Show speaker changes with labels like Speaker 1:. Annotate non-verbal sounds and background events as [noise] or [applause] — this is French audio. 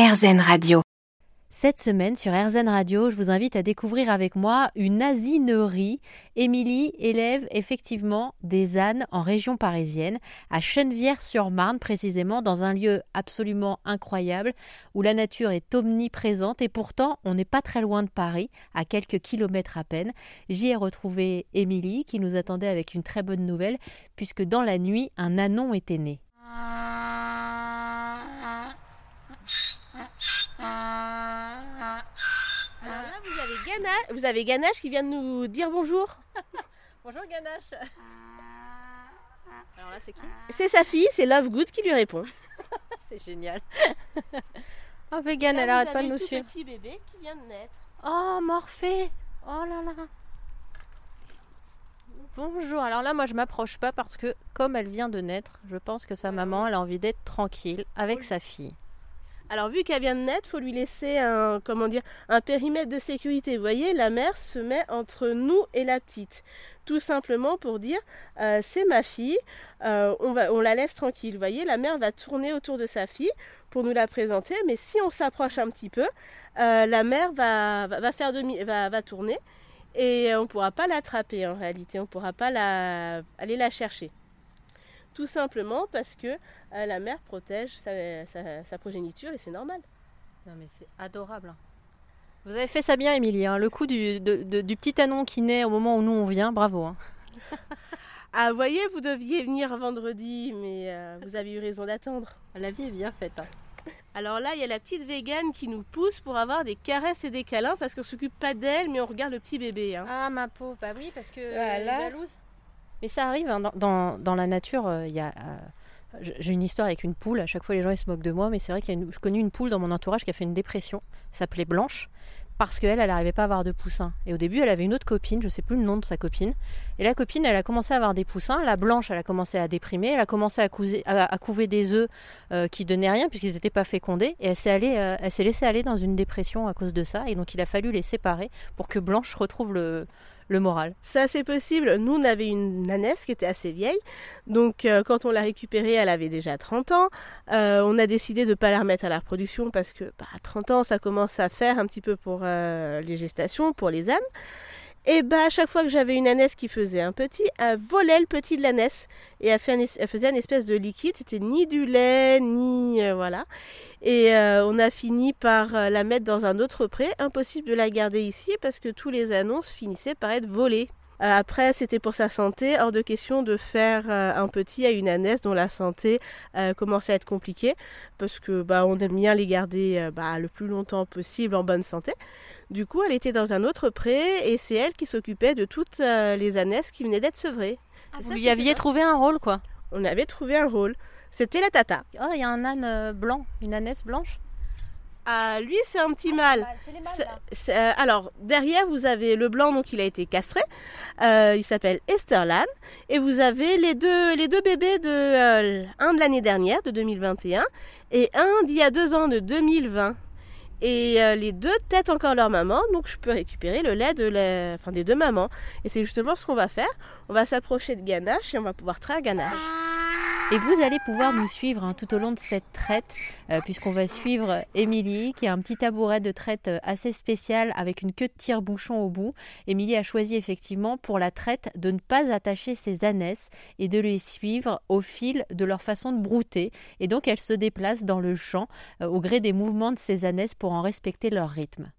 Speaker 1: RZN Radio.
Speaker 2: Cette semaine sur RZN Radio, je vous invite à découvrir avec moi une asinerie. Émilie élève effectivement des ânes en région parisienne, à Chenevière-sur-Marne précisément, dans un lieu absolument incroyable où la nature est omniprésente et pourtant on n'est pas très loin de Paris, à quelques kilomètres à peine. J'y ai retrouvé Émilie qui nous attendait avec une très bonne nouvelle puisque dans la nuit un anon était né.
Speaker 3: Ganache, vous avez Ganache qui vient de nous dire bonjour. [laughs]
Speaker 2: Bonjour Ganache. Alors là c'est qui?
Speaker 3: C'est sa fille, c'est Lovegood qui lui répond. [laughs]
Speaker 2: C'est génial. Oh Vegan,
Speaker 3: Là,
Speaker 2: elle arrête pas de nous suivre.
Speaker 3: petit bébé qui vient de naître.
Speaker 2: Oh Morphée Oh là là Bonjour, alors là moi je m'approche pas parce que comme elle vient de naître, je pense que sa maman elle a envie d'être tranquille avec sa fille.
Speaker 3: Alors vu qu'elle vient de naître, faut lui laisser un comment dire un périmètre de sécurité. Vous voyez, la mère se met entre nous et la petite, tout simplement pour dire euh, c'est ma fille, euh, on va la laisse tranquille. Vous voyez, la mère va tourner autour de sa fille pour nous la présenter, mais si on s'approche un petit peu, euh, la mère va tourner et on ne pourra pas l'attraper en réalité, on ne pourra pas la, aller la chercher. Tout simplement parce que euh, la mère protège sa, sa- sa progéniture et c'est normal.
Speaker 2: Non mais c'est adorable. hein. Vous avez fait ça bien Émilie, hein. le coup du, de- de- du petit anon qui naît au moment où nous on vient, bravo. hein. [laughs]
Speaker 3: Ah, voyez, vous deviez venir vendredi, mais euh, vous avez eu raison d'attendre.
Speaker 2: La vie est bien faite. hein.
Speaker 3: Alors là, il y a la petite végane qui nous pousse pour avoir des caresses et des câlins parce qu'on s'occupe pas d'elle, mais on regarde le petit bébé.
Speaker 2: Ah ma pauvre, bah oui parce que
Speaker 3: Voilà.
Speaker 2: elle est jalouse. Mais ça arrive hein, dans, la nature, euh, il y a euh, j'ai une histoire avec une poule, à chaque fois les gens ils se moquent de moi, mais c'est vrai une, je connais une poule dans mon entourage qui a fait une dépression, s'appelait Blanche parce qu'elle, elle n'arrivait pas à avoir de poussins. Et au début, elle avait une autre copine, je sais plus le nom de sa copine. Et la copine, elle a commencé à avoir des poussins. La blanche, elle a commencé à déprimer. Elle a commencé à, couver des œufs euh, qui donnaient rien puisqu'ils n'étaient pas fécondés. Et elle s'est, allée, elle s'est laissée aller dans une dépression à cause de ça. Et donc, il a fallu les séparer pour que Blanche retrouve le, le moral.
Speaker 3: Ça, c'est possible. Nous, on avait une nanesse qui était assez vieille. Donc, euh, quand on l'a récupérée, elle avait déjà 30 ans. Euh, on a décidé de ne pas la remettre à la reproduction parce que bah, à 30 ans, ça commence à faire un petit peu pour euh, les gestations, pour les ânes. Et bah, à chaque fois que j'avais une ânesse qui faisait un petit, elle volait le petit de l'ânesse. Et elle, fait un faisait espèce de liquide. C'était ni du lait, ni. euh, voilà. Et euh, on a fini par euh, la mettre dans un autre pré. Impossible de la garder ici parce que tous les annonces finissaient par être volés. Euh, après, c'était pour sa santé, hors de question de faire euh, un petit à une ânesse dont la santé euh, commençait à être compliquée, parce que bah, on aime bien les garder bah, le plus longtemps possible en bonne santé. Du coup, elle était dans un autre pré et c'est elle qui s'occupait de toutes les ânesses qui venaient d'être sevrées. Et
Speaker 2: Vous
Speaker 3: ça,
Speaker 2: lui aviez trouvé un rôle, quoi?
Speaker 3: On avait trouvé un rôle. C'était la tata.
Speaker 2: Oh, il y a un âne blanc, une ânesse blanche?
Speaker 3: Ah, lui, c'est un petit mâle.
Speaker 2: C'est-
Speaker 3: c'est- euh, alors, derrière, vous avez le blanc, donc il a été castré. Euh, il s'appelle Esterlan. Et vous avez les deux, les deux bébés, de, euh, un de l'année dernière, de 2021, et un d'il y a deux ans, de 2020. Et les deux têtent encore leur maman, donc je peux récupérer le lait de la- enfin, des deux mamans. Et c'est justement ce qu'on va faire. On va s'approcher de Ganache et on va pouvoir traire Ganache.
Speaker 2: Et vous allez pouvoir nous suivre hein, tout au long de cette traite, euh, puisqu'on va suivre Émilie, qui a un petit tabouret de traite euh, assez spécial avec une queue de tire-bouchon au bout. Émilie a choisi effectivement pour la traite de ne pas attacher ses ânesses et de les suivre au fil de leur façon de brouter. Et donc elle se déplace dans le champ euh, au gré des mouvements de ses ânesses pour en respecter leur rythme.